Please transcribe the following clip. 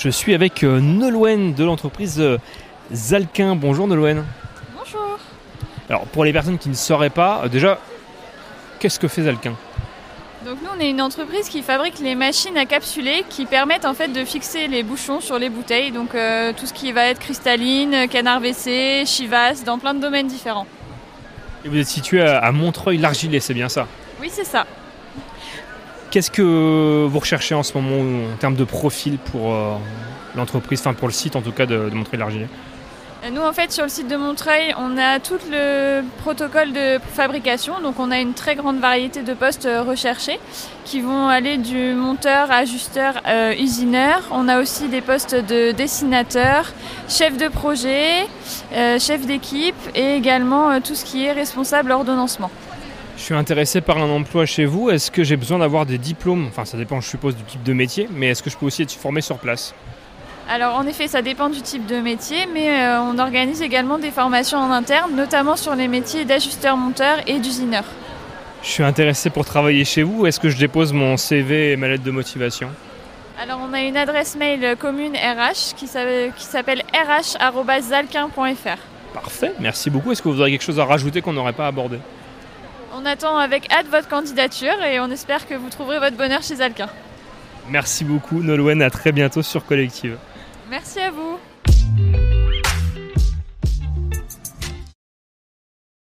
Je suis avec euh, Nolwenn de l'entreprise euh, Zalquin. Bonjour Nolwenn. Bonjour. Alors pour les personnes qui ne sauraient pas, euh, déjà, qu'est-ce que fait Zalquin Donc nous on est une entreprise qui fabrique les machines à capsuler qui permettent en fait de fixer les bouchons sur les bouteilles. Donc euh, tout ce qui va être cristalline, canard WC, chivas, dans plein de domaines différents. Et vous êtes situé à Montreuil-l'Argilais, c'est bien ça? Oui c'est ça. Qu'est-ce que vous recherchez en ce moment en termes de profil pour euh, l'entreprise, enfin pour le site en tout cas de, de Montreuil-l'Argilais Euh, Nous en fait sur le site de Montreuil on a tout le protocole de fabrication. Donc on a une très grande variété de postes euh, recherchés qui vont aller du monteur, ajusteur, usineur. On a aussi des postes de dessinateur, chef de projet, chef d'équipe et également tout ce qui est responsable ordonnancement. Je suis intéressé par un emploi chez vous. Est-ce que j'ai besoin d'avoir des diplômes? Enfin, ça dépend, je suppose, du type de métier, mais est-ce que je peux aussi être formé sur place? Alors en effet, ça dépend du type de métier, mais euh, on organise également des formations en interne, notamment sur les métiers d'ajusteur-monteur et d'usineur. Je suis intéressé pour travailler chez vous. Est-ce que je dépose mon CV et ma lettre de motivation? Alors on a une adresse mail commune RH qui s'appelle rh.zalquin.fr. Parfait, merci beaucoup. Est-ce que vous aurez quelque chose à rajouter qu'on n'aurait pas abordé? On attend avec hâte votre candidature et on espère que vous trouverez votre bonheur chez Zalquin. Merci beaucoup, Nolwenn. À très bientôt sur Collective. Merci à vous.